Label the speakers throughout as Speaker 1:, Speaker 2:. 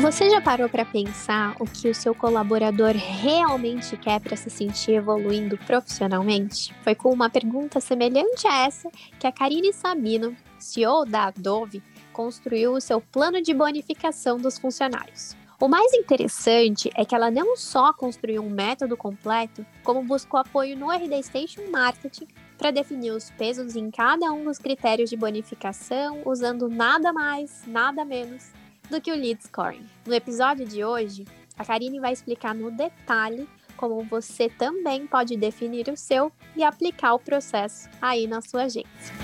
Speaker 1: Você já parou para pensar o que o seu colaborador realmente quer para se sentir evoluindo profissionalmente? Foi com uma pergunta semelhante a essa que a Karine Sabino, CEO da Adobe, construiu o seu plano de bonificação dos funcionários. O mais interessante é que ela não só construiu um método completo, como buscou apoio no RD Station Marketing para definir os pesos em cada um dos critérios de bonificação, usando nada mais, nada menos do que o lead scoring. No episódio de hoje, a Karine vai explicar no detalhe como você também pode definir o seu e aplicar o processo aí na sua agência.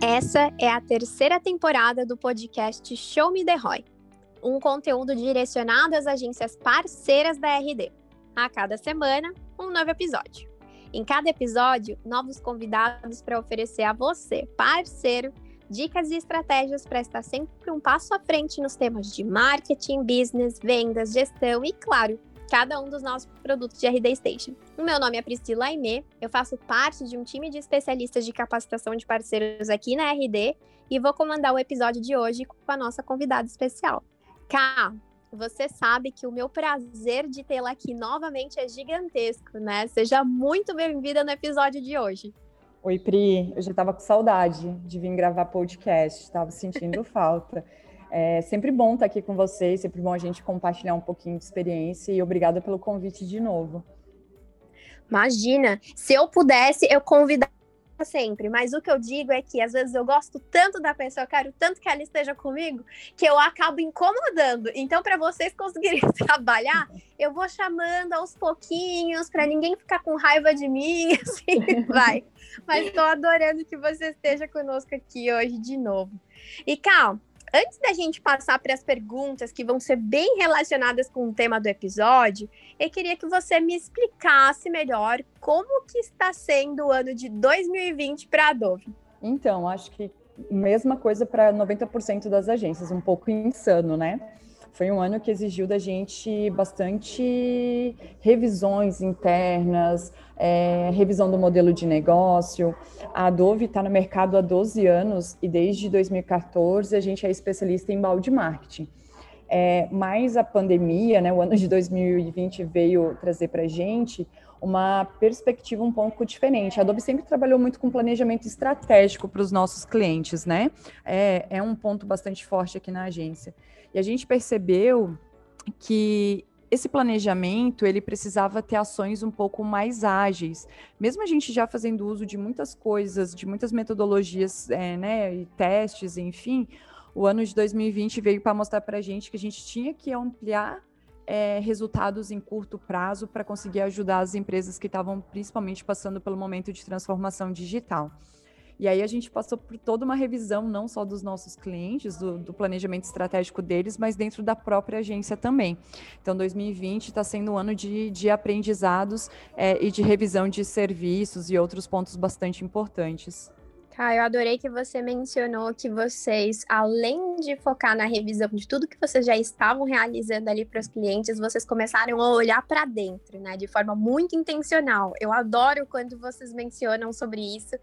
Speaker 1: Essa é a terceira temporada do podcast Show Me The ROI, um conteúdo direcionado às agências parceiras da RD. A cada semana, um novo episódio. Em cada episódio, novos convidados para oferecer a você, parceiro, dicas e estratégias para estar sempre um passo à frente nos temas de marketing, business, vendas, gestão e, claro, cada um dos nossos produtos de RD Station. O meu nome é Priscila Aimee, eu faço parte de um time de especialistas de capacitação de parceiros aqui na RD e vou comandar o episódio de hoje com a nossa convidada especial. Ká, você sabe que o meu prazer de tê-la aqui novamente é gigantesco, né? Seja muito bem-vinda no episódio de hoje.
Speaker 2: Oi, Pri. Eu já estava com saudade de vir gravar podcast, estava sentindo falta. É sempre bom estar aqui com vocês, sempre bom a gente compartilhar um pouquinho de experiência e obrigada pelo convite de novo.
Speaker 1: Imagina, se eu pudesse, eu convidava sempre, mas o que eu digo é que às vezes eu gosto tanto da pessoa, eu quero tanto que ela esteja comigo, que eu acabo incomodando. Então, para vocês conseguirem trabalhar, eu vou chamando aos pouquinhos, para ninguém ficar com raiva de mim, assim vai. Mas estou adorando que você esteja conosco aqui hoje de novo. E, Cal, Antes da gente passar para as perguntas que vão ser bem relacionadas com o tema do episódio, eu queria que você me explicasse melhor como que está sendo o ano de 2020 para a Adobe.
Speaker 2: Então, acho que mesma coisa para 90% das agências, um pouco insano, né? Foi um ano que exigiu da gente bastante revisões internas, é, revisão do modelo de negócio. A Adobe está no mercado há 12 anos e desde 2014 a gente é especialista em balde marketing. É, mas a pandemia, né, o ano de 2020 veio trazer para a gente uma perspectiva um pouco diferente. A Adobe sempre trabalhou muito com planejamento estratégico para os nossos clientes, né? É, é um ponto bastante forte aqui na agência. E a gente percebeu que esse planejamento ele precisava ter ações um pouco mais ágeis. Mesmo a gente já fazendo uso de muitas coisas, de muitas metodologias, é, né, e testes, enfim, o ano de 2020 veio para mostrar para a gente que a gente tinha que ampliar é, resultados em curto prazo para conseguir ajudar as empresas que estavam principalmente passando pelo momento de transformação digital. E aí a gente passou por toda uma revisão, não só dos nossos clientes, do, do planejamento estratégico deles, mas dentro da própria agência também. Então, 2020 está sendo um ano de, de aprendizados é, e de revisão de serviços e outros pontos bastante importantes.
Speaker 1: Tá, eu adorei que você mencionou que vocês, além de focar na revisão de tudo que vocês já estavam realizando ali para os clientes, vocês começaram a olhar para dentro, né, de forma muito intencional. Eu adoro quando vocês mencionam sobre isso,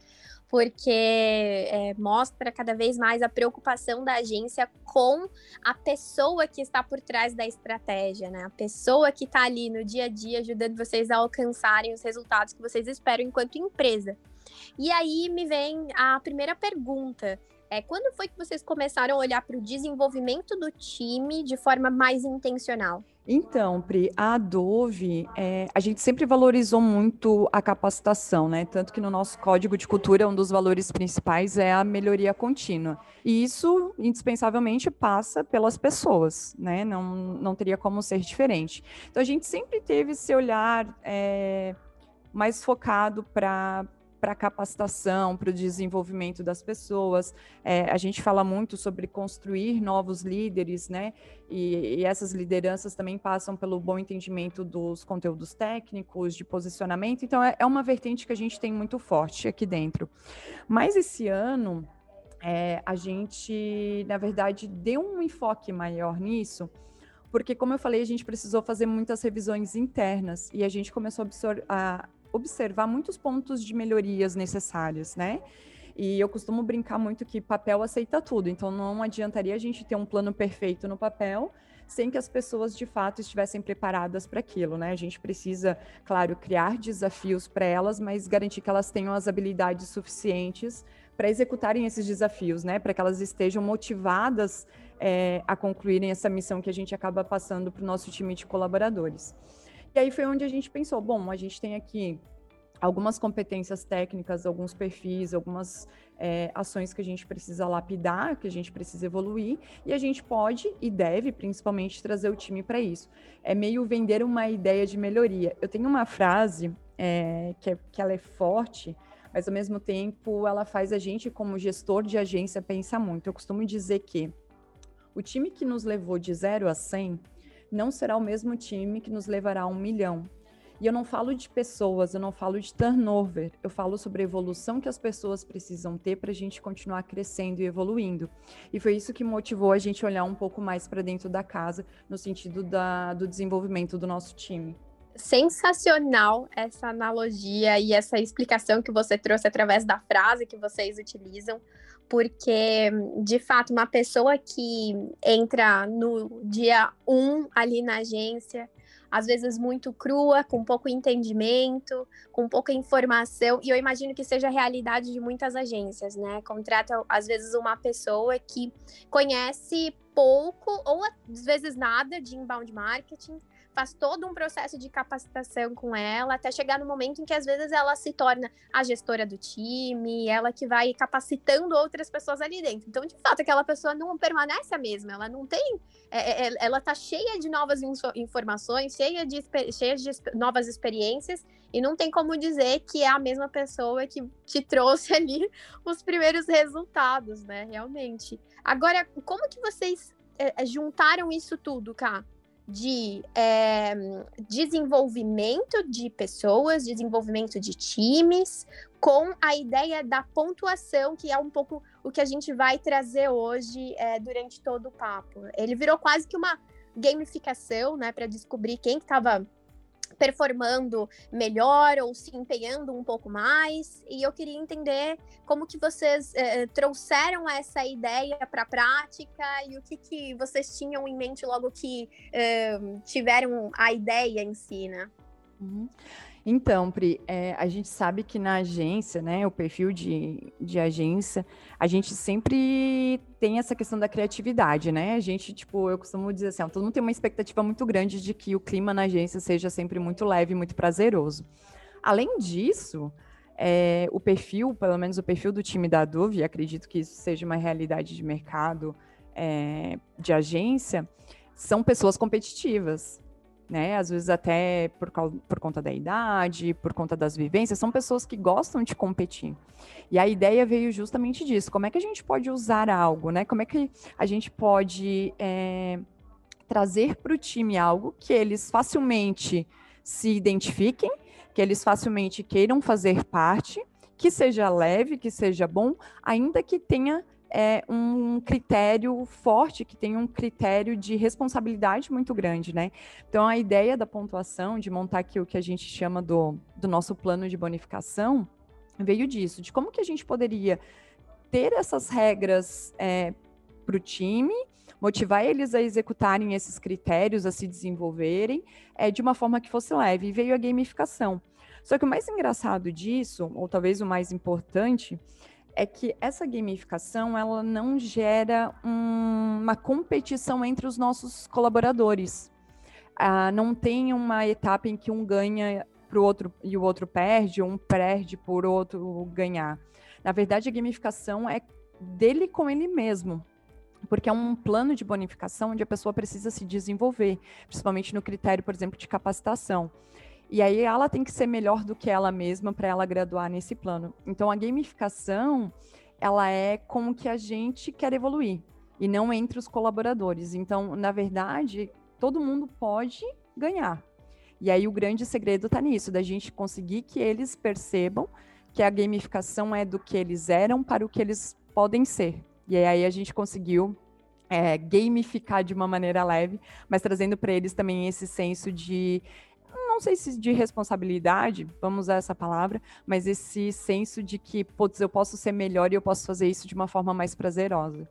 Speaker 1: porque é, mostra cada vez mais a preocupação da agência com a pessoa que está por trás da estratégia, né? A pessoa que está ali no dia a dia ajudando vocês a alcançarem os resultados que vocês esperam enquanto empresa. E aí me vem a primeira pergunta. É, quando foi que vocês começaram a olhar para o desenvolvimento do time de forma mais intencional?
Speaker 2: Então, Pri, a Adobe, é, a gente sempre valorizou muito a capacitação, né? Tanto que no nosso código de cultura, um dos valores principais é a melhoria contínua. E isso, indispensavelmente, passa pelas pessoas, né? Não, não teria como ser diferente. Então, a gente sempre teve esse olhar é, mais focado para para capacitação, para o desenvolvimento das pessoas. É, a gente fala muito sobre construir novos líderes, né? E, e, essas lideranças também passam pelo bom entendimento dos conteúdos técnicos, de posicionamento. Então, é, é uma vertente que a gente tem muito forte aqui dentro. Mas esse ano, é, a gente, na verdade, deu um enfoque maior nisso porque, como eu falei, a gente precisou fazer muitas revisões internas e a gente começou a, a observar muitos pontos de melhorias necessárias, né? E eu costumo brincar muito que papel aceita tudo, então não adiantaria a gente ter um plano perfeito no papel sem que as pessoas de fato estivessem preparadas para aquilo, né? A gente precisa, claro, criar desafios para elas, mas garantir que elas tenham as habilidades suficientes para executarem esses desafios, né? Para que elas estejam motivadas é, a concluírem essa missão que a gente acaba passando para o nosso time de colaboradores. Aí foi onde a gente pensou, bom, a gente tem aqui algumas competências técnicas, alguns perfis, algumas é, ações que a gente precisa lapidar, que a gente precisa evoluir, e a gente pode e deve, principalmente, trazer o time para isso. É meio vender uma ideia de melhoria. Eu tenho uma frase é, que, é, que ela é forte, mas ao mesmo tempo ela faz a gente, como gestor de agência, pensar muito. Eu costumo dizer que o time que nos levou de 0 a 100 não será o mesmo time que nos levará a um milhão. E eu não falo de pessoas, eu não falo de turnover, eu falo sobre a evolução que as pessoas precisam ter para a gente continuar crescendo e evoluindo. E foi isso que motivou a gente olhar um pouco mais para dentro da casa, no sentido da, do desenvolvimento do nosso time
Speaker 1: sensacional essa analogia e essa explicação que você trouxe através da frase que vocês utilizam, porque de fato uma pessoa que entra no dia um ali na agência às vezes muito crua, com pouco entendimento, com pouca informação, e eu imagino que seja a realidade de muitas agências, né? Contrata, às vezes, uma pessoa que conhece pouco ou às vezes nada de inbound marketing, faz todo um processo de capacitação com ela, até chegar no momento em que às vezes ela se torna a gestora do time, ela que vai capacitando outras pessoas ali dentro. Então, de fato, aquela pessoa não permanece a mesma, ela não tem. É, é, ela tá cheia de novas informações, cheia de, cheia de novas experiências, e não tem como dizer que é a mesma pessoa que te trouxe ali os primeiros resultados, né? Realmente. Agora, como que vocês é, juntaram isso tudo, Cá? De é, desenvolvimento de pessoas, desenvolvimento de times, com a ideia da pontuação, que é um pouco o que a gente vai trazer hoje é, durante todo o papo. Ele virou quase que uma gamificação, né, para descobrir quem estava performando melhor ou se empenhando um pouco mais. E eu queria entender como que vocês eh, trouxeram essa ideia para a prática e o que, que vocês tinham em mente logo que eh, tiveram a ideia em si, né?
Speaker 2: Uhum. Então, Pri, é, a gente sabe que na agência, né, o perfil de, de agência, a gente sempre tem essa questão da criatividade, né? A gente, tipo, eu costumo dizer assim, todo mundo tem uma expectativa muito grande de que o clima na agência seja sempre muito leve, muito prazeroso. Além disso, é, o perfil, pelo menos o perfil do time da Dove, acredito que isso seja uma realidade de mercado é, de agência, são pessoas competitivas né? Às vezes até por, por conta da idade, por conta das vivências, são pessoas que gostam de competir. E a ideia veio justamente disso. Como é que a gente pode usar algo, né? Como é que a gente pode é, trazer para o time algo que eles facilmente se identifiquem, que eles facilmente queiram fazer parte, que seja leve, que seja bom, ainda que tenha é um critério forte, que tem um critério de responsabilidade muito grande, né? Então, a ideia da pontuação, de montar aqui o que a gente chama do, do nosso plano de bonificação, veio disso, de como que a gente poderia ter essas regras é, para o time, motivar eles a executarem esses critérios, a se desenvolverem, é, de uma forma que fosse leve. E veio a gamificação. Só que o mais engraçado disso, ou talvez o mais importante, é que essa gamificação ela não gera um, uma competição entre os nossos colaboradores. Ah, não tem uma etapa em que um ganha para o outro e o outro perde, ou um perde por outro ganhar. Na verdade, a gamificação é dele com ele mesmo. Porque é um plano de bonificação onde a pessoa precisa se desenvolver, principalmente no critério, por exemplo, de capacitação. E aí ela tem que ser melhor do que ela mesma para ela graduar nesse plano. Então a gamificação, ela é como que a gente quer evoluir e não entre os colaboradores. Então, na verdade, todo mundo pode ganhar. E aí o grande segredo está nisso, da gente conseguir que eles percebam que a gamificação é do que eles eram para o que eles podem ser. E aí a gente conseguiu é, gamificar de uma maneira leve, mas trazendo para eles também esse senso de não sei se de responsabilidade, vamos usar essa palavra, mas esse senso de que, putz, eu posso ser melhor e eu posso fazer isso de uma forma mais prazerosa.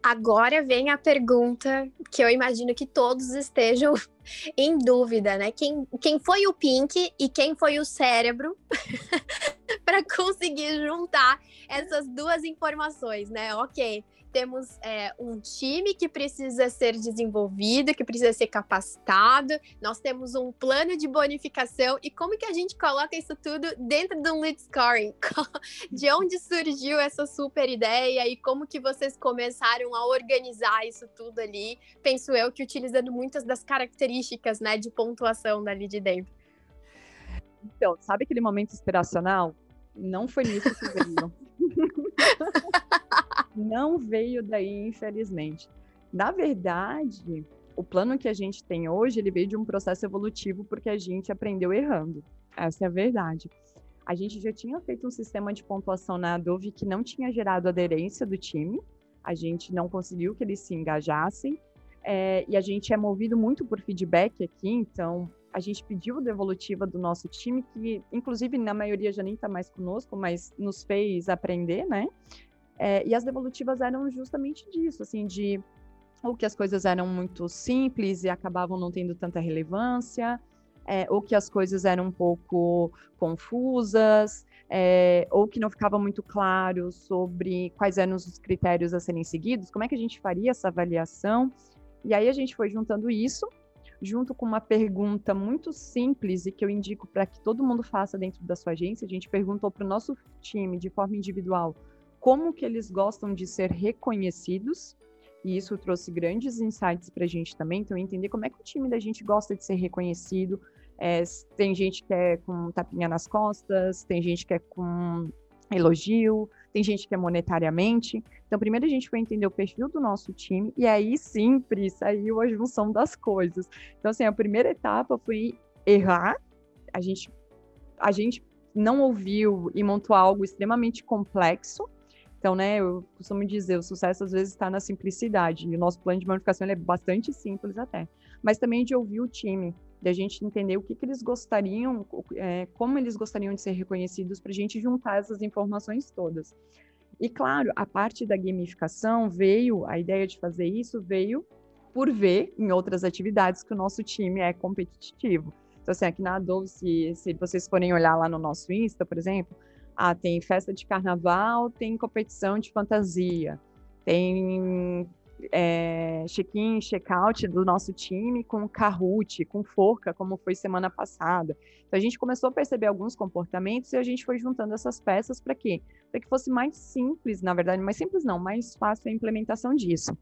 Speaker 1: Agora vem a pergunta que eu imagino que todos estejam em dúvida, né? Quem, quem foi o Pink e quem foi o cérebro para conseguir juntar essas duas informações, né? Ok, temos é, um time que precisa ser desenvolvido, que precisa ser capacitado, nós temos um plano de bonificação e como que a gente coloca isso tudo dentro de um lead scoring? De onde surgiu essa super ideia e como que vocês começaram a organizar isso tudo ali? Penso eu que utilizando muitas das características, né, de pontuação dali de dentro.
Speaker 2: Então, sabe aquele momento inspiracional? Não foi nisso que veio. não veio daí, infelizmente. Na verdade, o plano que a gente tem hoje, ele veio de um processo evolutivo porque a gente aprendeu errando. Essa é a verdade. A gente já tinha feito um sistema de pontuação na Adobe que não tinha gerado aderência do time. A gente não conseguiu que eles se engajassem. É, e a gente é movido muito por feedback aqui, então a gente pediu devolutiva do nosso time, que inclusive na maioria já nem está mais conosco, mas nos fez aprender, né? É, e as devolutivas eram justamente disso, assim, de ou que as coisas eram muito simples e acabavam não tendo tanta relevância, é, ou que as coisas eram um pouco confusas, é, ou que não ficava muito claro sobre quais eram os critérios a serem seguidos, como é que a gente faria essa avaliação. E aí a gente foi juntando isso, junto com uma pergunta muito simples e que eu indico para que todo mundo faça dentro da sua agência. A gente perguntou para o nosso time de forma individual como que eles gostam de ser reconhecidos, e isso trouxe grandes insights para a gente também, então entender como é que o time da gente gosta de ser reconhecido, é, tem gente que é com tapinha nas costas, tem gente que é com elogio, tem gente que é monetariamente. Então, primeiro a gente foi entender o perfil do nosso time, e aí sim, Pri, saiu a junção das coisas. Então, assim, a primeira etapa foi errar, a gente, a gente não ouviu e montou algo extremamente complexo, então, né, eu costumo dizer, o sucesso às vezes está na simplicidade, e o nosso plano de manufação é bastante simples até. Mas também de ouvir o time, de a gente entender o que, que eles gostariam, é, como eles gostariam de ser reconhecidos, para a gente juntar essas informações todas. E claro, a parte da gamificação veio, a ideia de fazer isso veio por ver em outras atividades que o nosso time é competitivo. Então, assim, aqui na Adobe, se, se vocês forem olhar lá no nosso Insta, por exemplo, ah, tem festa de carnaval, tem competição de fantasia, tem é, check-in, check-out do nosso time com Kahoot, com Forca, como foi semana passada. Então a gente começou a perceber alguns comportamentos e a gente foi juntando essas peças para quê? Para que fosse mais simples, na verdade, mais simples não, mais fácil a implementação disso.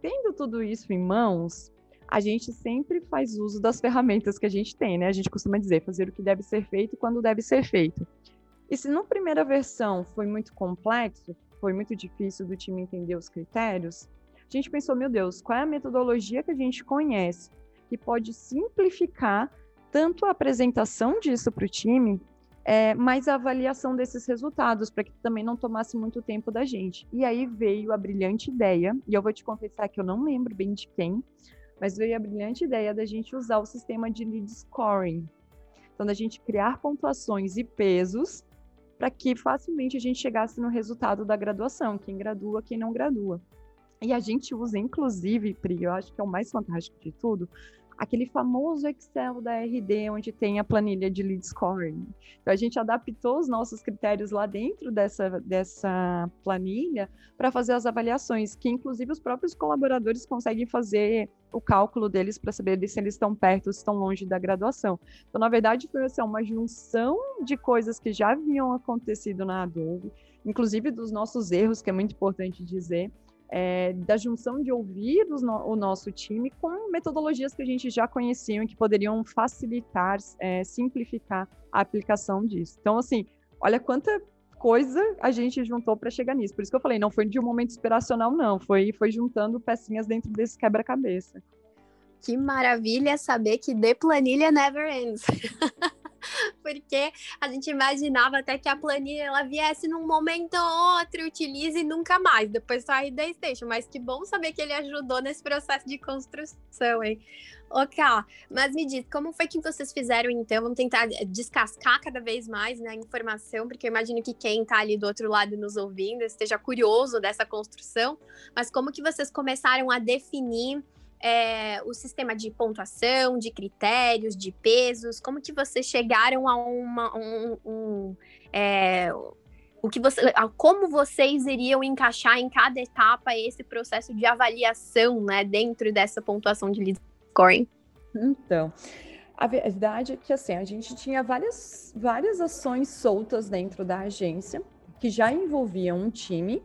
Speaker 2: Tendo tudo isso em mãos, a gente sempre faz uso das ferramentas que a gente tem, né? A gente costuma dizer, fazer o que deve ser feito quando deve ser feito. E se na primeira versão foi muito complexo, foi muito difícil do time entender os critérios, a gente pensou, meu Deus, qual é a metodologia que a gente conhece que pode simplificar tanto a apresentação disso para o time, é, mas a avaliação desses resultados, para que também não tomasse muito tempo da gente. E aí veio a brilhante ideia, e eu vou te confessar que eu não lembro bem de quem, mas veio a brilhante ideia da gente usar o sistema de lead scoring. Então, da gente criar pontuações e pesos para que facilmente a gente chegasse no resultado da graduação, quem gradua, quem não gradua. E a gente usa, inclusive, Pri, eu acho que é o mais fantástico de tudo, aquele famoso Excel da RD, onde tem a planilha de lead scoring. Então, a gente adaptou os nossos critérios lá dentro dessa, dessa planilha para fazer as avaliações, que inclusive os próprios colaboradores conseguem fazer o cálculo deles para saber se eles estão perto ou estão longe da graduação. Então, na verdade, foi assim, uma junção de coisas que já haviam acontecido na Adobe, inclusive dos nossos erros, que é muito importante dizer, é, da junção de ouvir no, o nosso time com metodologias que a gente já conhecia e que poderiam facilitar, é, simplificar a aplicação disso. Então, assim, olha quanta coisa a gente juntou para chegar nisso. Por isso que eu falei, não foi de um momento inspiracional, não. Foi, foi juntando pecinhas dentro desse quebra-cabeça.
Speaker 1: Que maravilha saber que de planilha never ends. Porque a gente imaginava até que a planilha ela viesse num momento ou outro, utilize e nunca mais, depois sair da Station. Mas que bom saber que ele ajudou nesse processo de construção, hein? Ok, mas me diz, como foi que vocês fizeram então? Vamos tentar descascar cada vez mais né, a informação, porque eu imagino que quem está ali do outro lado nos ouvindo esteja curioso dessa construção, mas como que vocês começaram a definir é, o sistema de pontuação, de critérios, de pesos, como que vocês chegaram a uma, um, um é, o que você, como vocês iriam encaixar em cada etapa esse processo de avaliação, né, dentro dessa pontuação de lead scoring?
Speaker 2: Então, a verdade é que assim, a gente tinha várias, várias ações soltas dentro da agência que já envolviam um time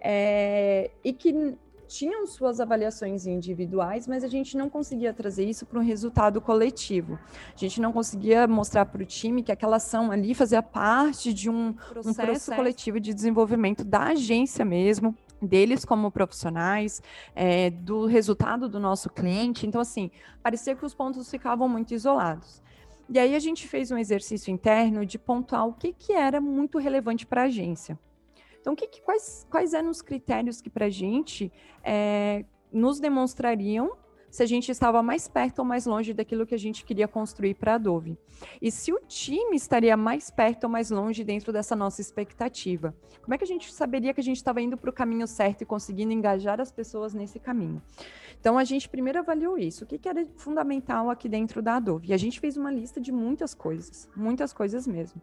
Speaker 2: é, e que tinham suas avaliações individuais, mas a gente não conseguia trazer isso para um resultado coletivo. A gente não conseguia mostrar para o time que aquela ação ali fazia parte de um processo, um processo coletivo de desenvolvimento da agência mesmo, deles como profissionais, é, do resultado do nosso cliente. Então, assim, parecia que os pontos ficavam muito isolados. E aí a gente fez um exercício interno de pontuar o que, que era muito relevante para a agência. Então, que, que, quais, quais eram os critérios que para a gente é, nos demonstrariam se a gente estava mais perto ou mais longe daquilo que a gente queria construir para a Adobe. E se o time estaria mais perto ou mais longe dentro dessa nossa expectativa. Como é que a gente saberia que a gente estava indo para o caminho certo e conseguindo engajar as pessoas nesse caminho? Então, a gente primeiro avaliou isso. O que, que era fundamental aqui dentro da Adobe? E a gente fez uma lista de muitas coisas, muitas coisas mesmo.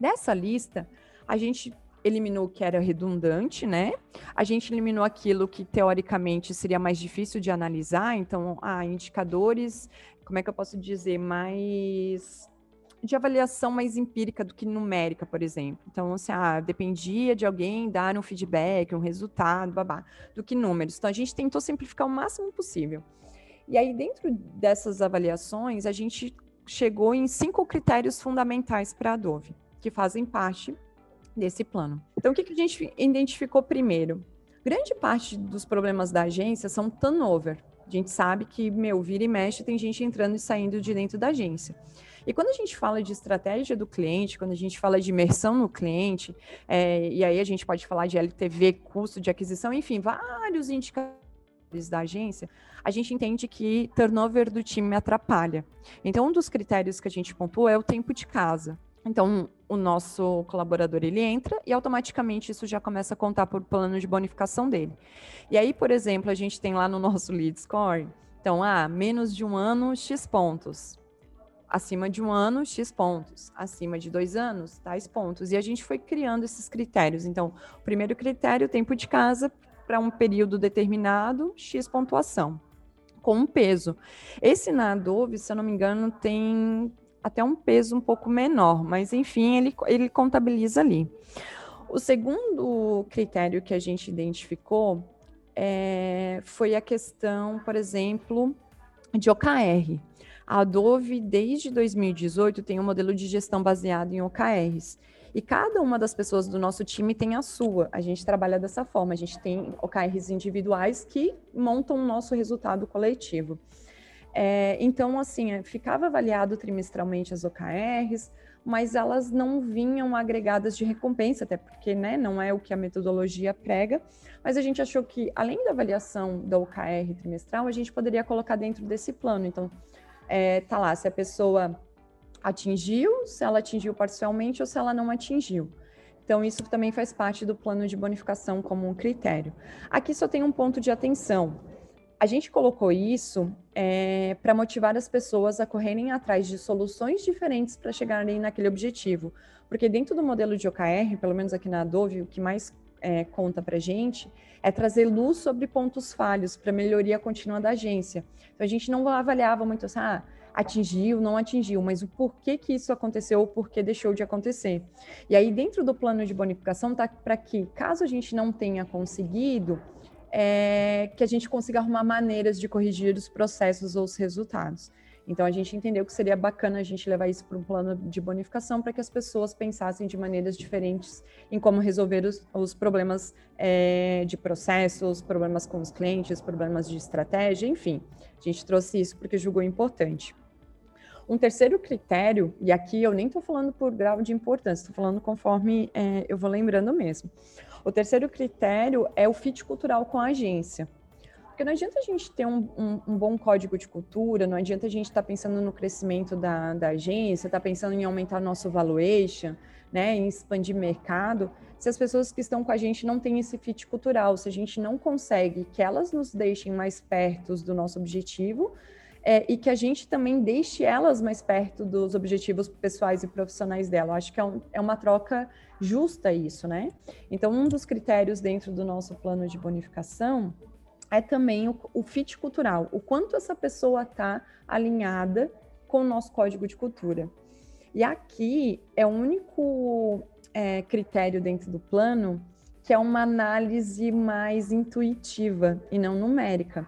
Speaker 2: Dessa lista, a gente eliminou o que era redundante, né? A gente eliminou aquilo que teoricamente seria mais difícil de analisar, então, ah, indicadores, como é que eu posso dizer, mais de avaliação mais empírica do que numérica, por exemplo. Então, assim, ah, dependia de alguém dar um feedback, um resultado, babá, do que números. Então, a gente tentou simplificar o máximo possível. E aí, dentro dessas avaliações, a gente chegou em cinco critérios fundamentais para a Adobe, que fazem parte desse plano. Então, o que, que a gente identificou primeiro? Grande parte dos problemas da agência são turnover. A gente sabe que, meu, vira e mexe, tem gente entrando e saindo de dentro da agência. E quando a gente fala de estratégia do cliente, quando a gente fala de imersão no cliente, é, e aí a gente pode falar de LTV, custo de aquisição, enfim, vários indicadores da agência, a gente entende que turnover do time atrapalha. Então, um dos critérios que a gente pontuou é o tempo de casa. Então, o nosso colaborador ele entra e automaticamente isso já começa a contar por plano de bonificação dele. E aí, por exemplo, a gente tem lá no nosso lead score, então, ah, menos de um ano, X pontos. Acima de um ano, X pontos. Acima de dois anos, tais pontos. E a gente foi criando esses critérios. Então, o primeiro critério, tempo de casa, para um período determinado, X pontuação. Com um peso. Esse na Adobe, se eu não me engano, tem até um peso um pouco menor, mas enfim, ele, ele contabiliza ali. O segundo critério que a gente identificou é, foi a questão, por exemplo, de OKR. A Adobe, desde 2018, tem um modelo de gestão baseado em OKRs. E cada uma das pessoas do nosso time tem a sua. A gente trabalha dessa forma. A gente tem OKRs individuais que montam o nosso resultado coletivo. É, então, assim, é, ficava avaliado trimestralmente as OKRs, mas elas não vinham agregadas de recompensa, até porque né, não é o que a metodologia prega. Mas a gente achou que, além da avaliação da OKR trimestral, a gente poderia colocar dentro desse plano. Então, é, tá lá, se a pessoa atingiu, se ela atingiu parcialmente ou se ela não atingiu. Então, isso também faz parte do plano de bonificação como um critério. Aqui só tem um ponto de atenção a gente colocou isso é, para motivar as pessoas a correrem atrás de soluções diferentes para chegarem naquele objetivo. Porque dentro do modelo de OKR, pelo menos aqui na Adobe, o que mais é, conta para gente é trazer luz sobre pontos falhos para melhoria contínua da agência. Então a gente não avaliava muito assim, ah, atingiu, não atingiu, mas o porquê que isso aconteceu ou porquê deixou de acontecer. E aí dentro do plano de bonificação tá para que, caso a gente não tenha conseguido, é, que a gente consiga arrumar maneiras de corrigir os processos ou os resultados. Então a gente entendeu que seria bacana a gente levar isso para um plano de bonificação para que as pessoas pensassem de maneiras diferentes em como resolver os, os problemas é, de processos, problemas com os clientes, problemas de estratégia, enfim. A gente trouxe isso porque julgou importante. Um terceiro critério, e aqui eu nem estou falando por grau de importância, estou falando conforme é, eu vou lembrando mesmo. O terceiro critério é o fit cultural com a agência. Porque não adianta a gente ter um, um, um bom código de cultura, não adianta a gente estar tá pensando no crescimento da, da agência, estar tá pensando em aumentar nosso valuation, né, em expandir mercado, se as pessoas que estão com a gente não têm esse fit cultural, se a gente não consegue que elas nos deixem mais perto do nosso objetivo, é, e que a gente também deixe elas mais perto dos objetivos pessoais e profissionais dela. Acho que é, um, é, uma troca justa isso, né? Então, um dos critérios dentro do nosso plano de bonificação é também o, o fit cultural, o quanto essa pessoa está alinhada com o nosso código de cultura. E aqui é o único é, critério dentro do plano que é uma análise mais intuitiva e não numérica.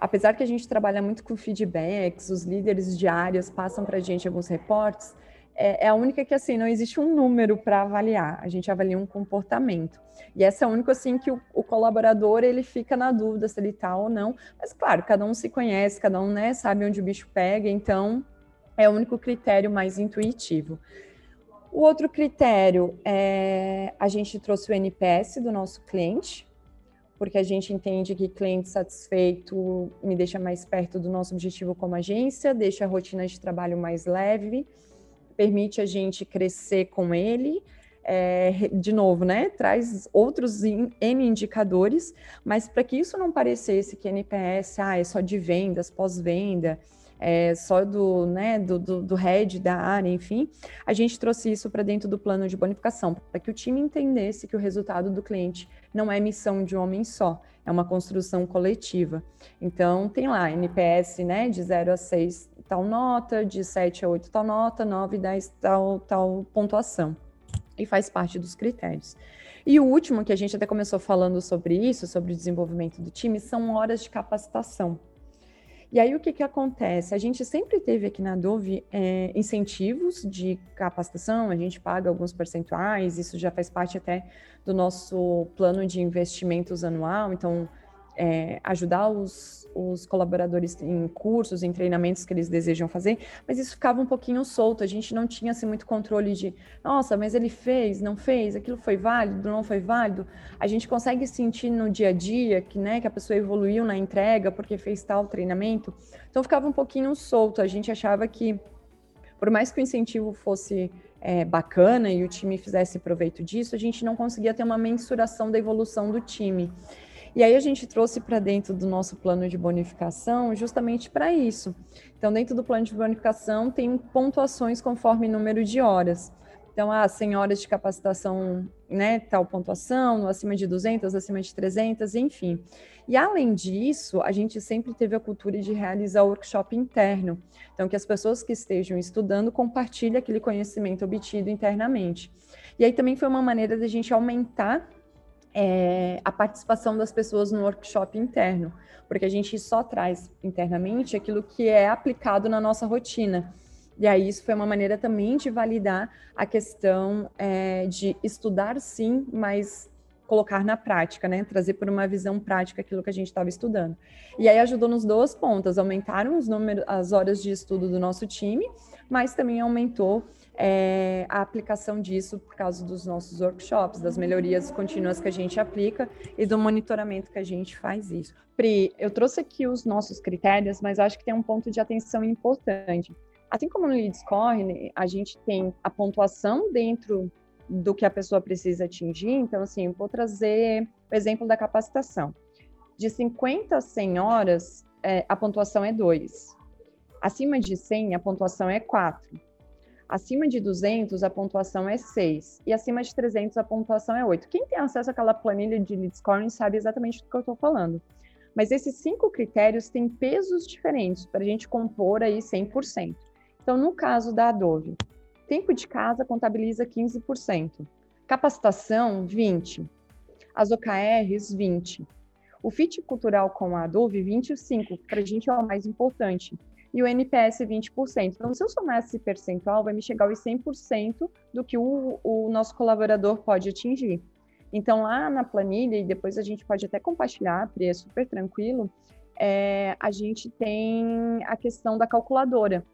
Speaker 2: Apesar que a gente trabalha muito com feedbacks, os líderes de áreas passam para a gente alguns reportes, é, é, a única que assim não existe um número para avaliar. A gente avalia um comportamento. E essa é a única assim que o, o, colaborador ele fica na dúvida se ele está ou não. Mas claro, cada um se conhece, cada um né, sabe onde o bicho pega. Então é o único critério mais intuitivo. O outro critério é a gente trouxe o NPS do nosso cliente, porque a gente entende que cliente satisfeito me deixa mais perto do nosso objetivo como agência, deixa a rotina de trabalho mais leve permite a gente crescer com ele. É, de novo, né, traz outros N indicadores, mas para que isso não parecesse que NPS ah, é só de vendas, pós-venda, é só do, né, do, do, do head da área, enfim, a gente trouxe isso para dentro do plano de bonificação, para que o time entendesse que o resultado do cliente não é missão de um homem só, é uma construção coletiva. Então, tem lá NPS né, de 0 a 6 tal nota, de 7 a 8 tal nota, 9 e 10 tal, tal pontuação. E faz parte dos critérios. E o último, que a gente até começou falando sobre isso, sobre o desenvolvimento do time, são horas de capacitação. E aí o que, que acontece? A gente sempre teve aqui na Dove é, incentivos de capacitação, a gente paga alguns percentuais, isso já faz parte até do nosso plano de investimentos anual, então é, ajudar os, os colaboradores em cursos, em treinamentos que eles desejam fazer, mas isso ficava um pouquinho solto, a gente não tinha assim, muito controle de, nossa, mas ele fez, não fez, aquilo foi válido, não foi válido. A gente consegue sentir no dia a dia que, né, que a pessoa evoluiu na entrega porque fez tal treinamento, então ficava um pouquinho solto, a gente achava que, por mais que o incentivo fosse é, bacana e o time fizesse proveito disso, a gente não conseguia ter uma mensuração da evolução do time. E aí a gente trouxe para dentro do nosso plano de bonificação justamente para isso. Então, dentro do plano de bonificação tem pontuações conforme número de horas. Então, ah, 100 horas de capacitação, né, tal pontuação, acima de 200, acima de 300, enfim. E além disso, a gente sempre teve a cultura de realizar workshop interno. Então, que as pessoas que estejam estudando compartilhem aquele conhecimento obtido internamente. E aí também foi uma maneira da gente aumentar é, a participação das pessoas no workshop interno, porque a gente só traz internamente aquilo que é aplicado na nossa rotina. E aí isso foi uma maneira também de validar a questão é, de estudar sim, mas colocar na prática, né? Trazer por uma visão prática aquilo que a gente estava estudando. E aí ajudou nos duas pontas, aumentaram os números, as horas de estudo do nosso time, mas também aumentou é, a aplicação disso por causa dos nossos workshops, das melhorias contínuas que a gente aplica e do monitoramento que a gente faz isso. Pri, eu trouxe aqui os nossos critérios, mas acho que tem um ponto de atenção importante. Assim como no Lead Score, a gente tem a pontuação dentro do que a pessoa precisa atingir. Então, assim, vou trazer o exemplo da capacitação. De 50 a 100 horas, é, a pontuação é 2. Acima de 100, a pontuação é 4. Acima de 200, a pontuação é 6. E acima de 300, a pontuação é 8. Quem tem acesso àquela planilha de lead scoring sabe exatamente do que eu estou falando. Mas esses cinco critérios têm pesos diferentes para a gente compor aí 100%. Então, no caso da Adobe, tempo de casa contabiliza 15%. Capacitação, 20%. As OKRs, 20%. O fit cultural com a Adobe, 25%. Para a gente é o mais importante e o NPS 20%. Então, se eu somar esse percentual, vai me chegar aos 100% do que o, o nosso colaborador pode atingir. Então, lá na planilha, e depois a gente pode até compartilhar, Pri, é super tranquilo, é, a gente tem a questão da calculadora.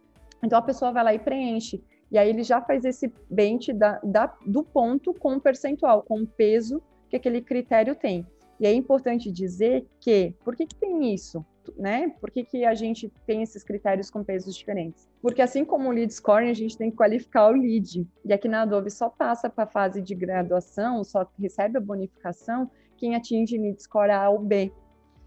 Speaker 2: Então a pessoa vai lá e preenche. E aí ele já faz esse bench da, da, do ponto com o percentual, com o peso que aquele critério tem. E é importante dizer que, por que, que tem isso? Né? Por que, que a gente tem esses critérios com pesos diferentes? Porque assim como o lead scoring, a gente tem que qualificar o lead. E aqui na Adobe só passa para a fase de graduação, só recebe a bonificação quem atinge lead score A ou B.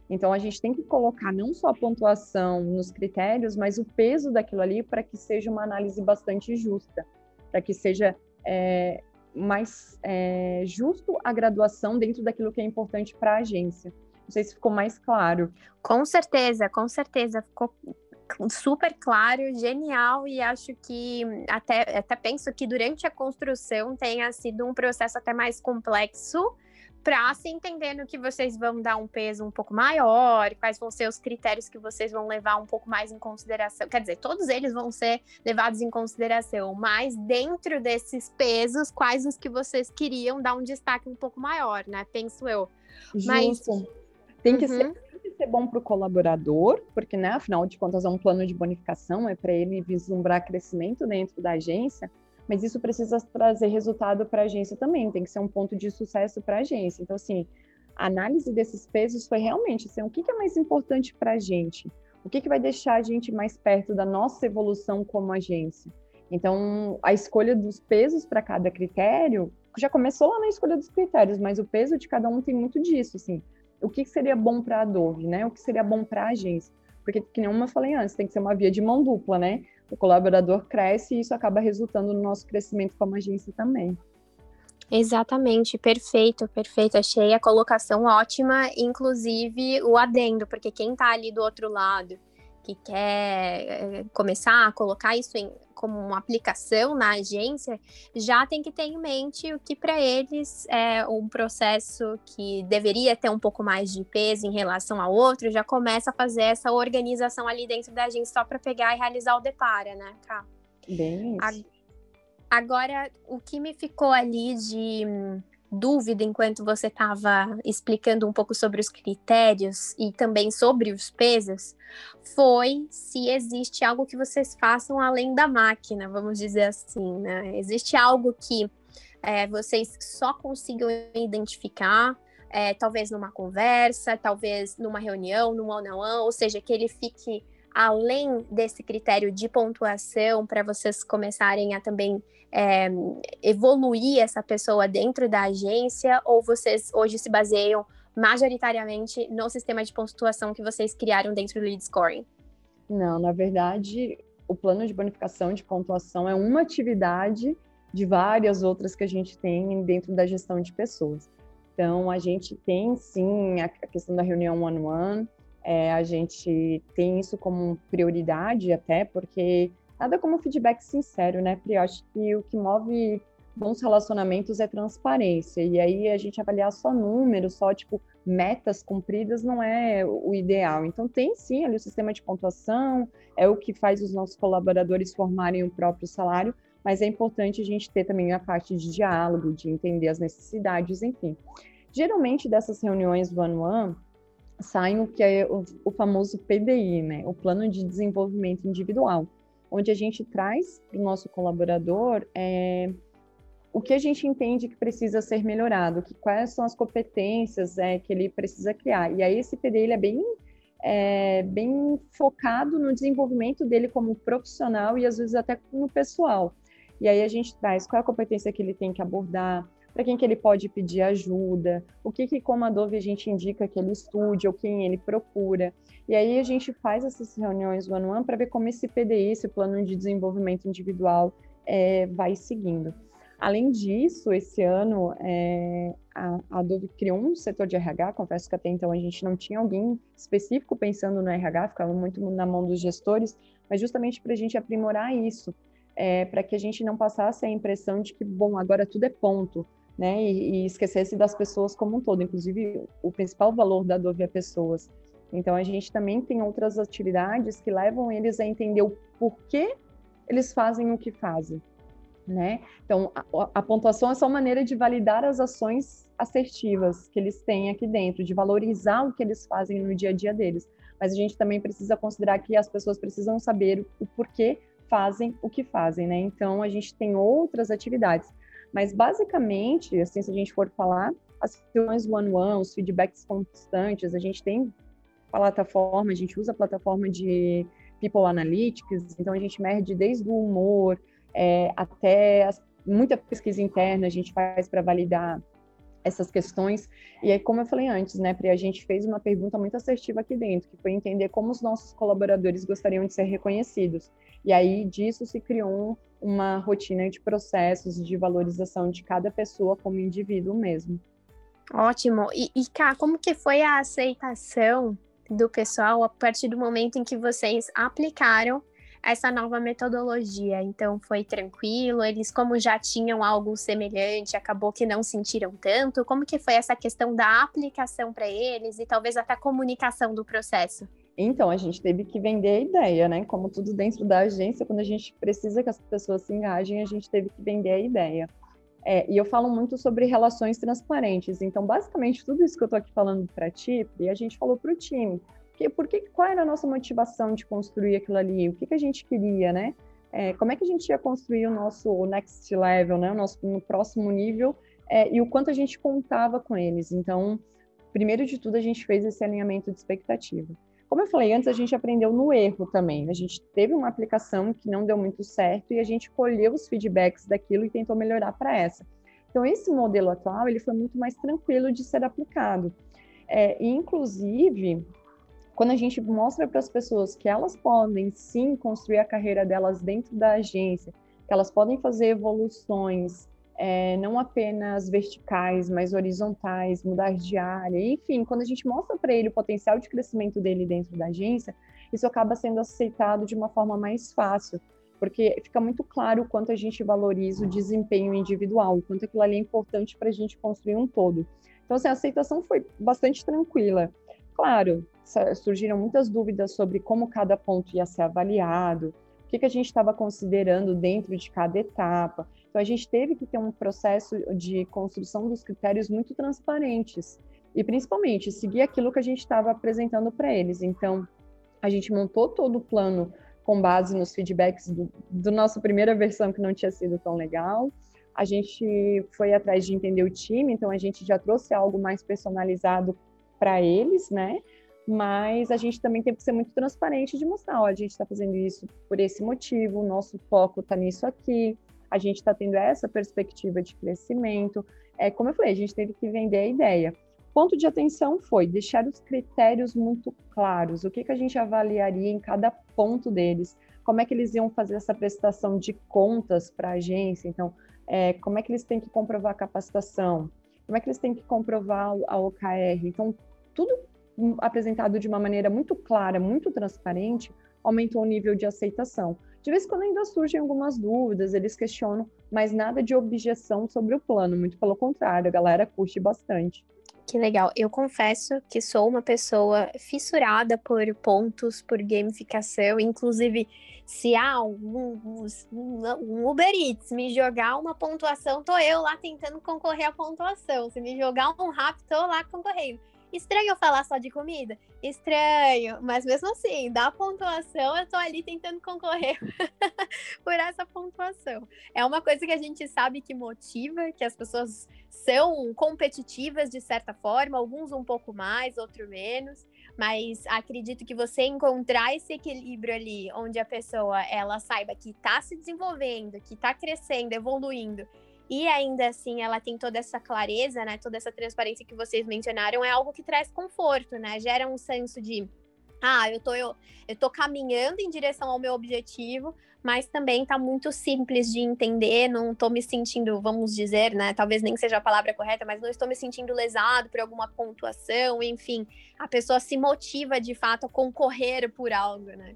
Speaker 2: Então a gente tem que colocar não só a pontuação nos critérios, mas o peso daquilo ali para que seja uma análise bastante justa, para que seja é, mais é, justo a graduação dentro daquilo que é importante para a agência. Não sei se ficou mais claro.
Speaker 1: Com certeza, com certeza. Ficou super claro, genial, e acho que até, até penso que durante a construção tenha sido um processo até mais complexo para se entender no que vocês vão dar um peso um pouco maior, quais vão ser os critérios que vocês vão levar um pouco mais em consideração. Quer dizer, todos eles vão ser levados em consideração, mas dentro desses pesos, quais os que vocês queriam dar um destaque um pouco maior, né? Penso eu.
Speaker 2: Justo. Mas tem que uhum. ser ser bom para o colaborador, porque, né, afinal de contas, é um plano de bonificação, é para ele vislumbrar crescimento dentro da agência, mas isso precisa trazer resultado para a agência também, tem que ser um ponto de sucesso para a agência. Então, assim, a análise desses pesos foi realmente assim, o que, que é mais importante para a gente? O que, que vai deixar a gente mais perto da nossa evolução como agência? Então, a escolha dos pesos para cada critério já começou lá na escolha dos critérios, mas o peso de cada um tem muito disso, assim. O que seria bom para a Adobe, né? O que seria bom para a agência? Porque, que nem eu falei antes, tem que ser uma via de mão dupla, né? o colaborador cresce e isso acaba resultando no nosso crescimento como agência também.
Speaker 1: Exatamente, perfeito, perfeito. Achei a colocação ótima, inclusive o adendo, porque quem está ali do outro lado que quer eh, começar a colocar isso em, como uma aplicação na agência, já tem que ter em mente o que para eles é um processo que deveria ter um pouco mais de peso em relação ao outro, já começa a fazer essa organização ali dentro da agência só para pegar e realizar o depara, né, Cá?
Speaker 2: Bem.
Speaker 1: Agora, o que me ficou ali de dúvida enquanto você estava explicando um pouco sobre os critérios e também sobre os pesos foi se existe algo que vocês façam além da máquina, vamos dizer assim, né? Existe algo que é, vocês só consigam identificar, é, talvez numa conversa, talvez numa reunião, num one-on-one, ou seja, que ele fique além desse critério de pontuação para vocês começarem a também é, evoluir essa pessoa dentro da agência ou vocês hoje se baseiam majoritariamente no sistema de pontuação que vocês criaram dentro do lead scoring?
Speaker 2: Não, na verdade, o plano de bonificação de pontuação é uma atividade de várias outras que a gente tem dentro da gestão de pessoas. Então, a gente tem sim a questão da reunião one-on-one, é, a gente tem isso como prioridade até, porque nada como feedback sincero, né, Pri? Eu acho que o que move bons relacionamentos é transparência. E aí a gente avaliar só números, só tipo metas cumpridas não é o ideal. Então tem sim ali o sistema de pontuação, é o que faz os nossos colaboradores formarem o próprio salário, mas é importante a gente ter também a parte de diálogo, de entender as necessidades, enfim. Geralmente dessas reuniões one-one saem o que é o, o famoso PDI, né? O Plano de Desenvolvimento Individual onde a gente traz para o nosso colaborador é, o que a gente entende que precisa ser melhorado, que quais são as competências é, que ele precisa criar. E aí esse PD ele é bem é, bem focado no desenvolvimento dele como profissional e às vezes até no pessoal. E aí a gente traz qual é a competência que ele tem que abordar, para quem que ele pode pedir ajuda, o que que como Adobe a gente indica que ele estude ou quem ele procura. E aí a gente faz essas reuniões one on para ver como esse PDI, esse plano de desenvolvimento individual, é, vai seguindo. Além disso, esse ano é, a, Adobe criou um setor de RH, confesso que até então a gente não tinha alguém específico pensando no RH, ficava muito na mão dos gestores, mas justamente para a gente aprimorar isso, é, para que a gente não passasse a impressão de que, bom, agora tudo é ponto, né, e, e esquecesse das pessoas como um todo. Inclusive, o principal valor da Adobe é pessoas. Então, a gente também tem outras atividades que levam eles a entender o porquê eles fazem o que fazem, né? Então, a, a pontuação é só maneira de validar as ações assertivas que eles têm aqui dentro, de valorizar o que eles fazem no dia a dia deles. Mas a gente também precisa considerar que as pessoas precisam saber o porquê fazem o que fazem, né? Então a gente tem outras atividades, mas basicamente, assim, se a gente for falar, as reuniões one-one, os feedbacks constantes, a gente tem plataforma, a gente usa a plataforma de People Analytics, então a gente mede desde o humor é, até as, muita pesquisa interna a gente faz para validar essas questões. E aí, como eu falei antes, né, Pri, a gente fez uma pergunta muito assertiva aqui dentro, que foi entender como os nossos colaboradores gostariam de ser reconhecidos. E aí, disso se criou uma rotina de processos de valorização de cada pessoa como indivíduo mesmo.
Speaker 1: Ótimo. E, e Cá, como que foi a aceitação do pessoal a partir do momento em que vocês aplicaram essa nova metodologia. Então foi tranquilo, eles como já tinham algo semelhante, acabou que não sentiram tanto. Como que foi essa questão da aplicação para eles e talvez até a comunicação do processo?
Speaker 2: Então, a gente teve que vender a ideia, né? Como tudo dentro da agência, quando a gente precisa que as pessoas se engajem, a gente teve que vender a ideia. É, e eu falo muito sobre relações transparentes. Então, basicamente, tudo isso que eu estou aqui falando para ti, e a gente falou para o time que, por que, qual era a nossa motivação de construir aquilo ali? O que, que a gente queria, né? É, como é que a gente ia construir o nosso next level, né? O nosso no próximo nível é, e o quanto a gente contava com eles. Então, primeiro de tudo, a gente fez esse alinhamento de expectativa. Como eu falei antes, a gente aprendeu no erro também. A gente teve uma aplicação que não deu muito certo e a gente colheu os feedbacks daquilo e tentou melhorar para essa. Então, esse modelo atual ele foi muito mais tranquilo de ser aplicado. É, inclusive, quando a gente mostra para as pessoas que elas podem sim construir a carreira delas dentro da agência, que elas podem fazer evoluções, é, não apenas verticais, mas horizontais, mudar de área, enfim, quando a gente mostra para ele o potencial de crescimento dele dentro da agência, isso acaba sendo aceitado de uma forma mais fácil, porque fica muito claro o quanto a gente valoriza o desempenho individual, o quanto aquilo ali é importante para a gente construir um todo. Então, assim, a aceitação foi bastante tranquila. Claro, surgiram muitas dúvidas sobre como cada ponto ia ser avaliado, o que, que a gente estava considerando dentro de cada etapa. Então, a gente teve que ter um processo de construção dos critérios muito transparentes e, principalmente, seguir aquilo que a gente estava apresentando para eles. Então, a gente montou todo o plano com base nos feedbacks do, do nossa primeira versão, que não tinha sido tão legal. A gente foi atrás de entender o time, então a gente já trouxe algo mais personalizado para eles, né? Mas a gente também tem que ser muito transparente de mostrar, ó, a gente está fazendo isso por esse motivo, o nosso foco está nisso aqui, a gente está tendo essa perspectiva de crescimento. É, como eu falei, a gente teve que vender a ideia. Ponto de atenção foi deixar os critérios muito claros, o que, que a gente avaliaria em cada ponto deles, como é que eles iam fazer essa prestação de contas para a agência, então, é, como é que eles têm que comprovar a capacitação, como é que eles têm que comprovar a OKR. Então, tudo apresentado de uma maneira muito clara, muito transparente, aumentou o nível de aceitação. De vez em quando ainda surgem algumas dúvidas, eles questionam, mas nada de objeção sobre o plano, muito pelo contrário, a galera curte bastante.
Speaker 1: Que legal. Eu confesso que sou uma pessoa fissurada por pontos, por gamificação. Inclusive, se há um, um, um, Uber Eats me jogar uma pontuação, tô eu lá tentando concorrer à pontuação. Se me jogar um rap, tô lá concorrendo. Estranho eu falar só de comida? Estranho, mas mesmo assim, da pontuação, eu tô ali tentando concorrer por essa pontuação. É uma coisa que a gente sabe que motiva, que as pessoas são competitivas de certa forma, alguns um pouco mais, outro menos, mas acredito que você encontrar esse equilíbrio ali, onde a pessoa ela saiba que está se desenvolvendo, que está crescendo, evoluindo e ainda assim ela tem toda essa clareza, né, toda essa transparência que vocês mencionaram, é algo que traz conforto, né? Gera um senso de ah, eu tô, eu, eu tô caminhando em direção ao meu objetivo, mas também tá muito simples de entender, não tô me sentindo, vamos dizer, né? Talvez nem seja a palavra correta, mas não estou me sentindo lesado por alguma pontuação, enfim, a pessoa se motiva de fato a concorrer por algo, né?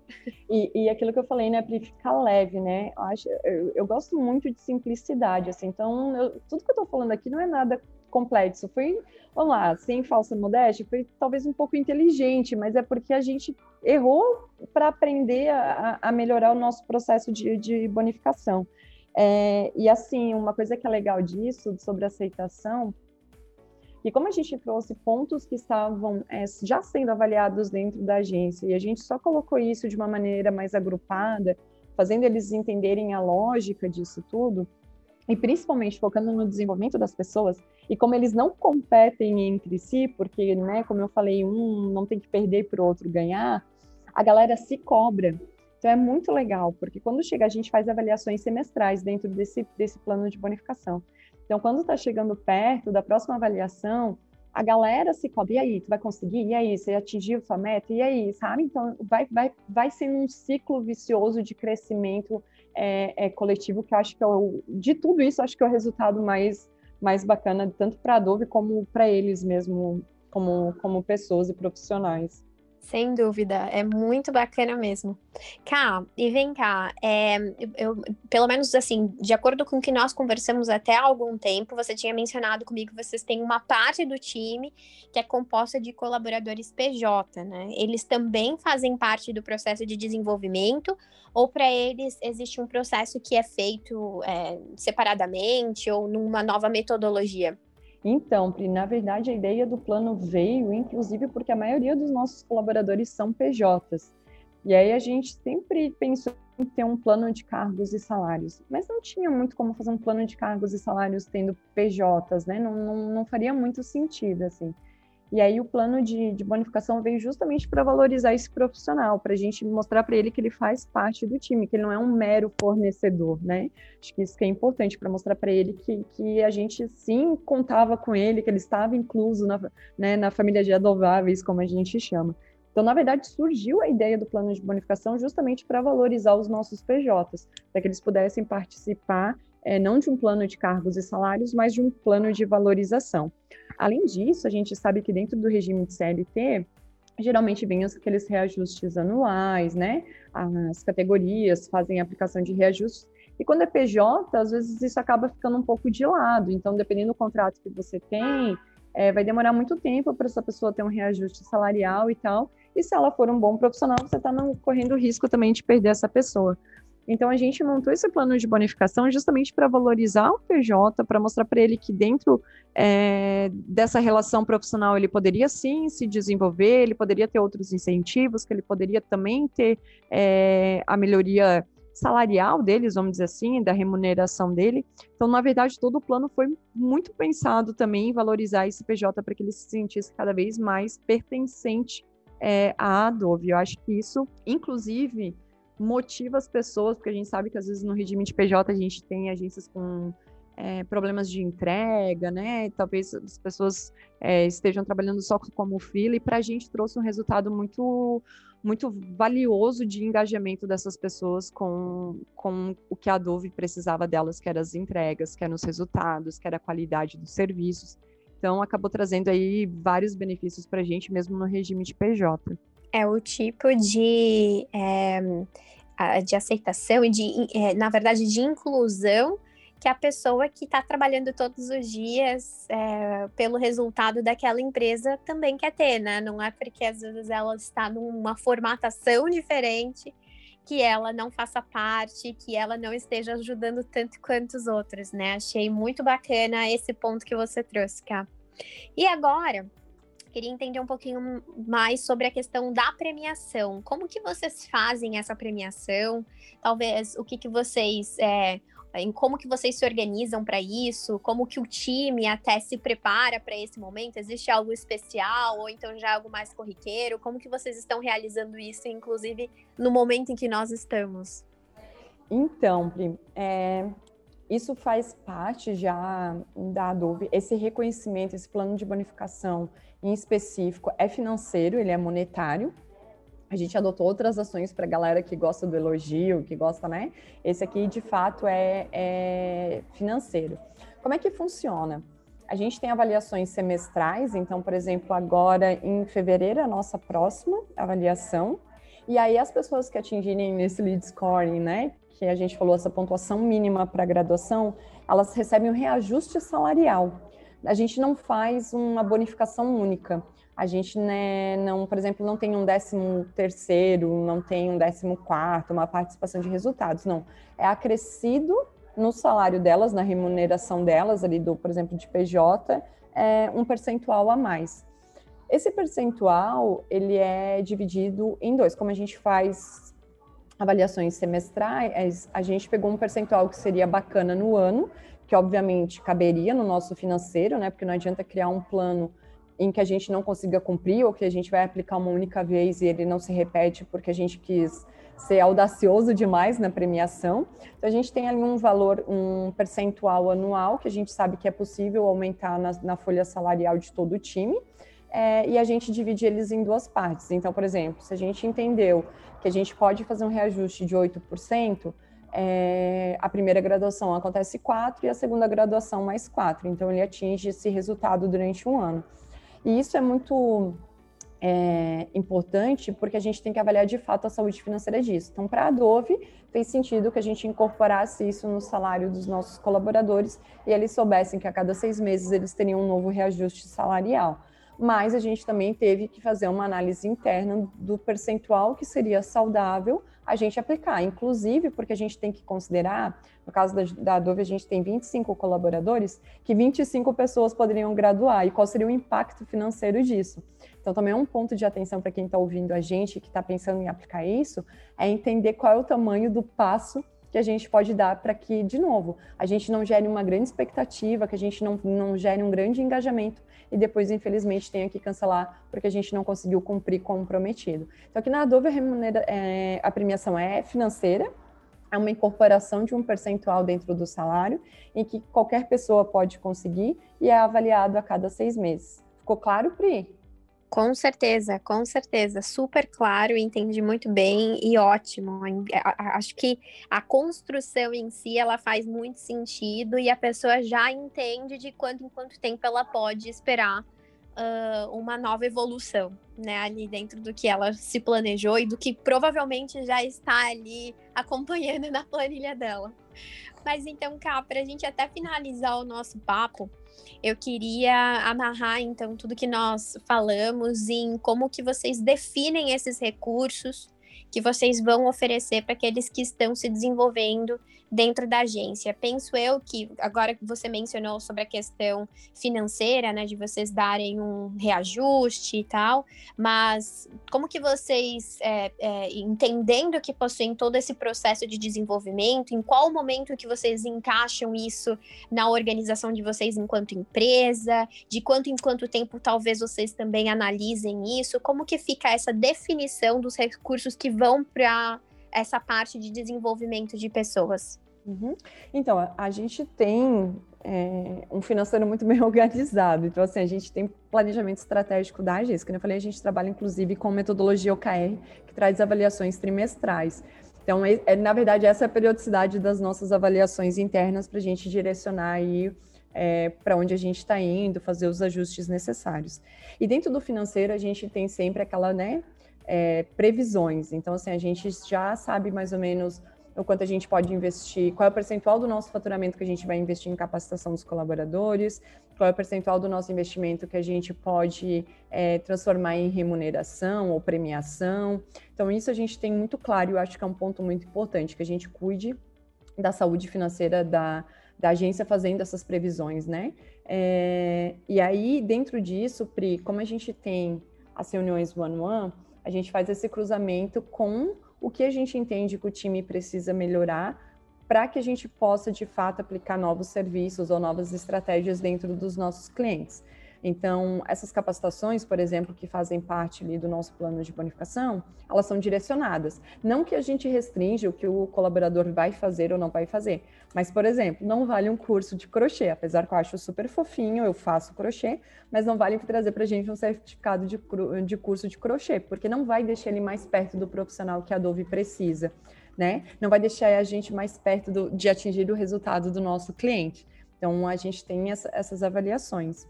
Speaker 2: E, e aquilo que eu falei, né, para ficar leve, né? Eu, acho, eu, eu, gosto muito de simplicidade, assim, então eu, tudo que eu tô falando aqui não é nada complexo, foi, vamos lá, sem falsa modéstia, foi talvez um pouco inteligente, mas é porque a gente errou para aprender a, a, melhorar o nosso processo de, de bonificação. É, e assim, uma coisa que é legal disso, sobre aceitação, e como a gente trouxe pontos que estavam é, já sendo avaliados dentro da agência, e a gente só colocou isso de uma maneira mais agrupada, fazendo eles entenderem a lógica disso tudo, e principalmente focando no desenvolvimento das pessoas, e como eles não competem entre si, porque, né, como eu falei, um não tem que perder para o outro ganhar, a galera se cobra. Então é muito legal, porque quando chega a gente faz avaliações semestrais dentro desse, desse plano de bonificação. Então, quando está chegando perto da próxima avaliação, a galera se cobra, e aí, tu vai conseguir? E aí, você atingiu sua meta? E aí, sabe? Então, vai, vai, vai sendo um ciclo vicioso de crescimento é, é, coletivo, que eu acho que é o, de tudo isso, acho que é o resultado mais, mais bacana, tanto para a Dove como para eles mesmo, como, como pessoas e profissionais.
Speaker 1: Sem dúvida, é muito bacana mesmo. Cá, e vem cá, é, eu, pelo menos assim, de acordo com o que nós conversamos até há algum tempo, você tinha mencionado comigo que vocês têm uma parte do time que é composta de colaboradores PJ, né? Eles também fazem parte do processo de desenvolvimento, ou para eles existe um processo que é feito é, separadamente ou numa nova metodologia?
Speaker 2: Então, Pri, na verdade, a ideia do plano veio, inclusive, porque a maioria dos nossos colaboradores são PJs. E aí a gente sempre pensou em ter um plano de cargos e salários, mas não tinha muito como fazer um plano de cargos e salários tendo PJs, né? Não, não, não faria muito sentido, assim. E aí o plano de, de bonificação veio justamente para valorizar esse profissional, para a gente mostrar para ele que ele faz parte do time, que ele não é um mero fornecedor, né? Acho que isso que é importante para mostrar para ele que, que a gente sim contava com ele, que ele estava incluso na, né, na família de adováveis, como a gente chama. Então, na verdade, surgiu a ideia do plano de bonificação justamente para valorizar os nossos PJs, para que eles pudessem participar é, não de um plano de cargos e salários, mas de um plano de valorização. Além disso, a gente sabe que dentro do regime de CLT, geralmente vem aqueles reajustes anuais, né? As categorias fazem aplicação de reajustes. E quando é PJ, às vezes isso acaba ficando um pouco de lado. Então, dependendo do contrato que você tem, é, vai demorar muito tempo para essa pessoa ter um reajuste salarial e tal. E se ela for um bom profissional, você está correndo risco também de perder essa pessoa. Então a gente montou esse plano de bonificação justamente para valorizar o PJ, para mostrar para ele que dentro é, dessa relação profissional ele poderia sim se desenvolver, ele poderia ter outros incentivos, que ele poderia também ter é, a melhoria salarial deles, vamos dizer assim, da remuneração dele. Então, na verdade, todo o plano foi muito pensado também em valorizar esse PJ para que ele se sentisse cada vez mais pertencente é, à Adobe. Eu acho que isso, inclusive, motiva as pessoas, porque a gente sabe que às vezes no regime de PJ a gente tem agências com é, problemas de entrega, né? Talvez as pessoas é, estejam trabalhando só como fila, e para a gente trouxe um resultado muito muito valioso de engajamento dessas pessoas com, com o que a Dove precisava delas, que eram as entregas, que eram os resultados, que era a qualidade dos serviços. Então, acabou trazendo aí vários benefícios para a gente, mesmo no regime de PJ
Speaker 1: é o tipo de, é, de aceitação e de, é, na verdade, de inclusão que a pessoa que está trabalhando todos os dias é, pelo resultado daquela empresa também quer ter, né? Não é porque às vezes ela está numa formatação diferente que ela não faça parte, que ela não esteja ajudando tanto quanto os outros, né? Achei muito bacana esse ponto que você trouxe, Cá. E agora, Queria entender um pouquinho mais sobre a questão da premiação. Como que vocês fazem essa premiação? Talvez o que, que vocês é, em como que vocês se organizam para isso, como que o time até se prepara para esse momento, existe algo especial ou então já algo mais corriqueiro, como que vocês estão realizando isso, inclusive no momento em que nós estamos?
Speaker 2: Então, Pri, é, isso faz parte já da Adobe, esse reconhecimento, esse plano de bonificação em específico é financeiro, ele é monetário. A gente adotou outras ações para galera que gosta do elogio, que gosta, né? Esse aqui, de fato, é, é financeiro. Como é que funciona? A gente tem avaliações semestrais, então, por exemplo, agora em fevereiro é a nossa próxima avaliação. E aí as pessoas que atingirem nesse lead scoring, né, que a gente falou essa pontuação mínima para graduação, elas recebem um reajuste salarial a gente não faz uma bonificação única. A gente né, não, por exemplo, não tem um décimo terceiro, não tem um décimo quarto, uma participação de resultados, não. É acrescido no salário delas, na remuneração delas, ali do, por exemplo, de PJ, é um percentual a mais. Esse percentual, ele é dividido em dois, como a gente faz avaliações semestrais, a gente pegou um percentual que seria bacana no ano, que obviamente caberia no nosso financeiro, né? Porque não adianta criar um plano em que a gente não consiga cumprir ou que a gente vai aplicar uma única vez e ele não se repete porque a gente quis ser audacioso demais na premiação. Então a gente tem ali um valor, um percentual anual que a gente sabe que é possível aumentar na, na folha salarial de todo o time. É, e a gente divide eles em duas partes. Então, por exemplo, se a gente entendeu que a gente pode fazer um reajuste de 8%, é, a primeira graduação acontece 4 e a segunda graduação mais 4. Então, ele atinge esse resultado durante um ano. E isso é muito é, importante porque a gente tem que avaliar de fato a saúde financeira disso. Então, para a Adobe, fez sentido que a gente incorporasse isso no salário dos nossos colaboradores e eles soubessem que a cada seis meses eles teriam um novo reajuste salarial mas a gente também teve que fazer uma análise interna do percentual que seria saudável a gente aplicar, inclusive porque a gente tem que considerar, no caso da, da Adobe, a gente tem 25 colaboradores, que 25 pessoas poderiam graduar, e qual seria o impacto financeiro disso. Então, também é um ponto de atenção para quem está ouvindo a gente, que está pensando em aplicar isso, é entender qual é o tamanho do passo que a gente pode dar para que, de novo, a gente não gere uma grande expectativa, que a gente não, não gere um grande engajamento e depois, infelizmente, tenha que cancelar porque a gente não conseguiu cumprir como prometido. Então, aqui na Adobe, a, é, a premiação é financeira, é uma incorporação de um percentual dentro do salário, em que qualquer pessoa pode conseguir e é avaliado a cada seis meses. Ficou claro, Pri?
Speaker 1: Com certeza, com certeza. Super claro, entendi muito bem e ótimo. Acho que a construção em si ela faz muito sentido e a pessoa já entende de quanto em quanto tempo ela pode esperar uh, uma nova evolução, né? Ali dentro do que ela se planejou e do que provavelmente já está ali acompanhando na planilha dela. Mas então, cá, para a gente até finalizar o nosso papo, eu queria amarrar então tudo que nós falamos em como que vocês definem esses recursos que vocês vão oferecer para aqueles que estão se desenvolvendo dentro da agência. Penso eu que, agora que você mencionou sobre a questão financeira, né, de vocês darem um reajuste e tal, mas como que vocês, é, é, entendendo que possuem todo esse processo de desenvolvimento, em qual momento que vocês encaixam isso na organização de vocês enquanto empresa, de quanto em quanto tempo talvez vocês também analisem isso, como que fica essa definição dos recursos que vão para essa parte de desenvolvimento de pessoas?
Speaker 2: Uhum. Então, a, gente tem é, um financeiro muito bem organizado. Então, assim, a gente tem planejamento estratégico da agência. Como eu falei, a gente trabalha, inclusive, com metodologia OKR, que traz avaliações trimestrais. Então, é, é, na verdade, essa é a periodicidade das nossas avaliações internas para a gente direcionar aí é, para onde a gente está indo, fazer os ajustes necessários. E dentro do financeiro, a gente tem sempre aquela, né, é, previsões. Então, assim, a gente já sabe mais ou menos o quanto a gente pode investir, qual é o percentual do nosso faturamento que a gente vai investir em capacitação dos colaboradores, qual é o percentual do nosso investimento que a gente pode é, transformar em remuneração ou premiação. Então, isso a gente tem muito claro e eu acho que é um ponto muito importante, que a gente cuide da saúde financeira da, da agência fazendo essas previsões, né? É, e aí, dentro disso, Pri, como a gente tem as reuniões one-one, a gente faz esse cruzamento com o que a gente entende que o time precisa melhorar para que a gente possa, de fato, aplicar novos serviços ou novas estratégias dentro dos nossos clientes. Então, essas capacitações, por exemplo, que fazem parte do nosso plano de bonificação, elas são direcionadas. Não que a gente restringe o que o colaborador vai fazer ou não vai fazer, mas, por exemplo, não vale um curso de crochê, apesar que eu acho super fofinho, eu faço crochê, mas não vale trazer para a gente um certificado de, de curso de crochê, porque não vai deixar ele mais perto do profissional que a Dove precisa. Né? Não vai deixar a gente mais perto do, de atingir o resultado do nosso cliente. Então, a gente tem essa, essas avaliações.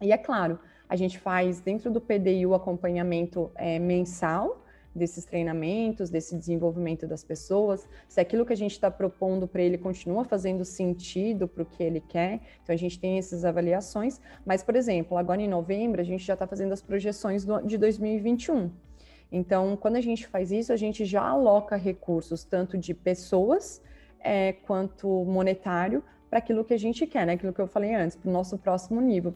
Speaker 2: E é claro, a gente faz dentro do PDI o acompanhamento é, mensal desses treinamentos, desse desenvolvimento das pessoas, se aquilo que a gente está propondo para ele continua fazendo sentido para o que ele quer. Então a gente tem essas avaliações. Mas, por exemplo, agora em novembro a gente já está fazendo as projeções do, de 2021. Então, quando a gente faz isso, a gente já aloca recursos tanto de pessoas é, quanto monetário para aquilo que a gente quer, né? Aquilo que eu falei antes, para o nosso próximo nível,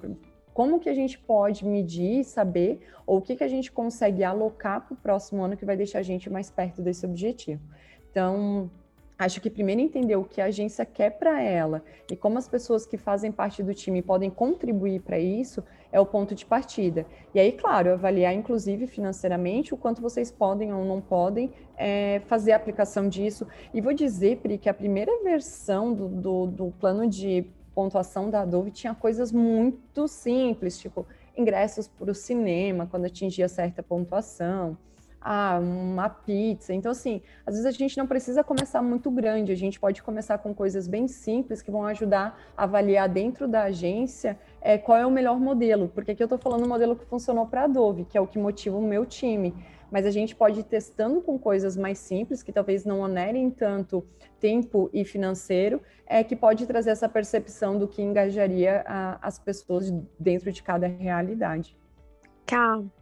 Speaker 2: como que a gente pode medir e saber, ou o que, que a gente consegue alocar para o próximo ano que vai deixar a gente mais perto desse objetivo. Então, acho que primeiro entender o que a agência quer para ela e como as pessoas que fazem parte do time podem contribuir para isso é o ponto de partida. E aí, claro, avaliar inclusive financeiramente o quanto vocês podem ou não podem é, fazer a aplicação disso. E vou dizer, Pri, que a primeira versão do, do, do plano de pontuação da Adobe tinha coisas muito simples, tipo ingressos para o cinema quando atingia certa pontuação ah, uma pizza. Então, assim, às vezes a gente não precisa começar muito grande, a gente pode começar com coisas bem simples que vão ajudar a avaliar dentro da agência é, qual é o melhor modelo. Porque aqui eu estou falando um modelo que funcionou para a Adobe, que é o que motiva o meu time. Mas a gente pode ir testando com coisas mais simples, que talvez não onerem tanto tempo e financeiro, é que pode trazer essa percepção do que engajaria a, as pessoas dentro de cada realidade.
Speaker 1: Calma.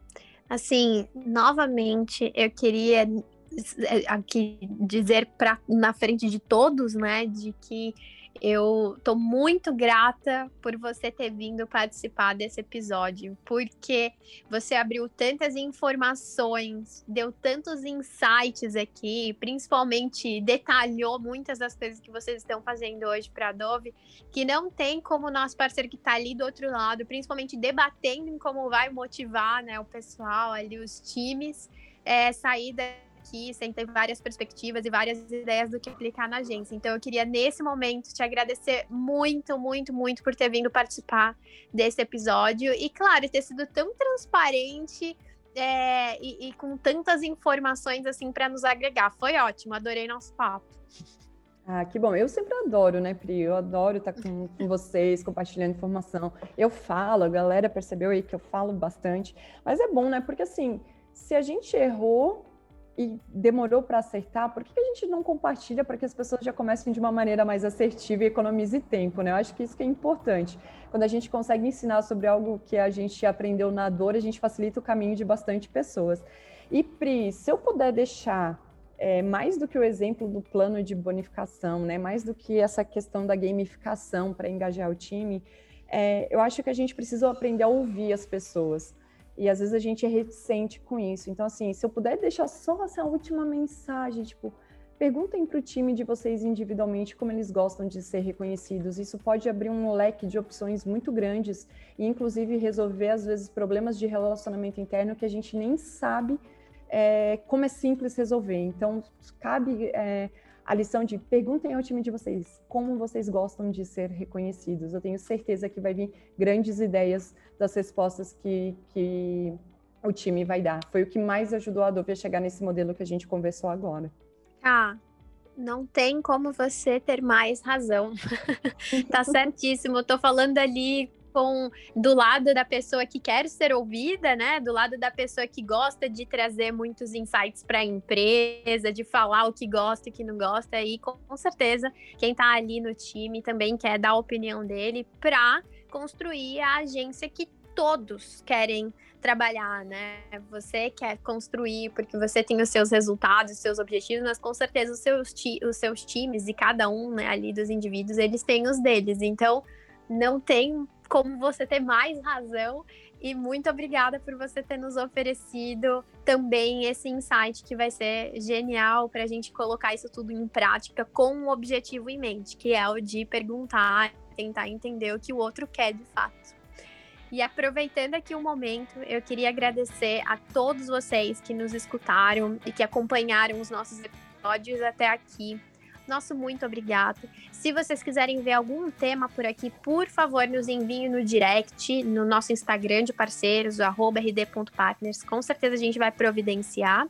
Speaker 1: Assim, novamente, eu queria eh, aqui dizer pra, na frente de todos, né, de que eu tô muito grata por você ter vindo participar desse episódio, porque você abriu tantas informações, deu tantos insights aqui, principalmente detalhou muitas das coisas que vocês estão fazendo hoje para a Dove, que não tem como nosso parceiro que está ali do outro lado, principalmente debatendo em como vai motivar, né, o pessoal ali, os times, é, sair aqui, sem ter várias perspectivas e várias ideias do que aplicar na agência. Então, eu queria, nesse momento, te agradecer muito, muito, muito por ter vindo participar desse episódio. E, claro, ter sido tão transparente é, e, e, com tantas informações, assim, para nos agregar. Foi ótimo, adorei nosso papo.
Speaker 2: Ah, que bom. Eu sempre adoro, né, Pri? Eu adoro estar com, com, vocês, compartilhando informação. Eu falo, a galera percebeu aí que eu falo bastante. Mas é bom, né? Porque, assim, se a gente errou, e demorou para acertar, por que a gente não compartilha para que as pessoas já comecem de uma maneira mais assertiva e economize tempo, né? Eu acho que isso que é importante. Quando a gente consegue ensinar sobre algo que a gente aprendeu na dor, a gente facilita o caminho de bastante pessoas. E Pri, se eu puder deixar é, mais do que o exemplo do plano de bonificação, né? Mais do que essa questão da gamificação para engajar o time, é, eu acho que a gente precisa aprender a ouvir as pessoas e às vezes a gente é reticente com isso. Então, assim, se eu puder deixar só essa última mensagem, tipo, perguntem para o time de vocês individualmente como eles gostam de ser reconhecidos. Isso pode abrir um leque de opções muito grandes e, inclusive, resolver, às vezes, problemas de relacionamento interno que a gente nem sabe é, como é simples resolver. Então, cabe é, a lição de perguntem ao time de vocês como vocês gostam de ser reconhecidos. Eu tenho certeza que vai vir grandes ideias das respostas que, que o time vai dar. Foi o que mais ajudou a Adobe a chegar nesse modelo que a gente conversou agora.
Speaker 1: Ah, não tem como você ter mais razão. tá certíssimo. Eu tô falando ali com do lado da pessoa que quer ser ouvida, né? Do lado da pessoa que gosta de trazer muitos insights para a empresa, de falar o que gosta e o que não gosta. E com certeza quem está ali no time também quer dar a opinião dele para construir a agência que todos querem trabalhar, né? Você quer construir porque você tem os seus resultados, os seus objetivos, mas com certeza os seus, os seus times e cada um né, ali dos indivíduos, eles têm os deles. Então, não tem como você ter mais razão. E muito obrigada por você ter nos oferecido também esse insight que vai ser genial para a gente colocar isso tudo em prática com um objetivo em mente, que é o de perguntar, tentar entender o que o outro quer de fato. E aproveitando aqui o um momento, eu queria agradecer a todos vocês que nos escutaram e que acompanharam os nossos episódios até aqui nosso muito obrigado. Se vocês quiserem ver algum tema por aqui, por favor, nos enviem no direct, no nosso Instagram de parceiros, rd.partners. Com certeza a gente vai providenciar.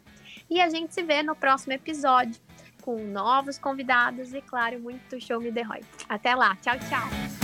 Speaker 1: E a gente se vê no próximo episódio com novos convidados e, claro, muito show me the. Até lá. Tchau, tchau.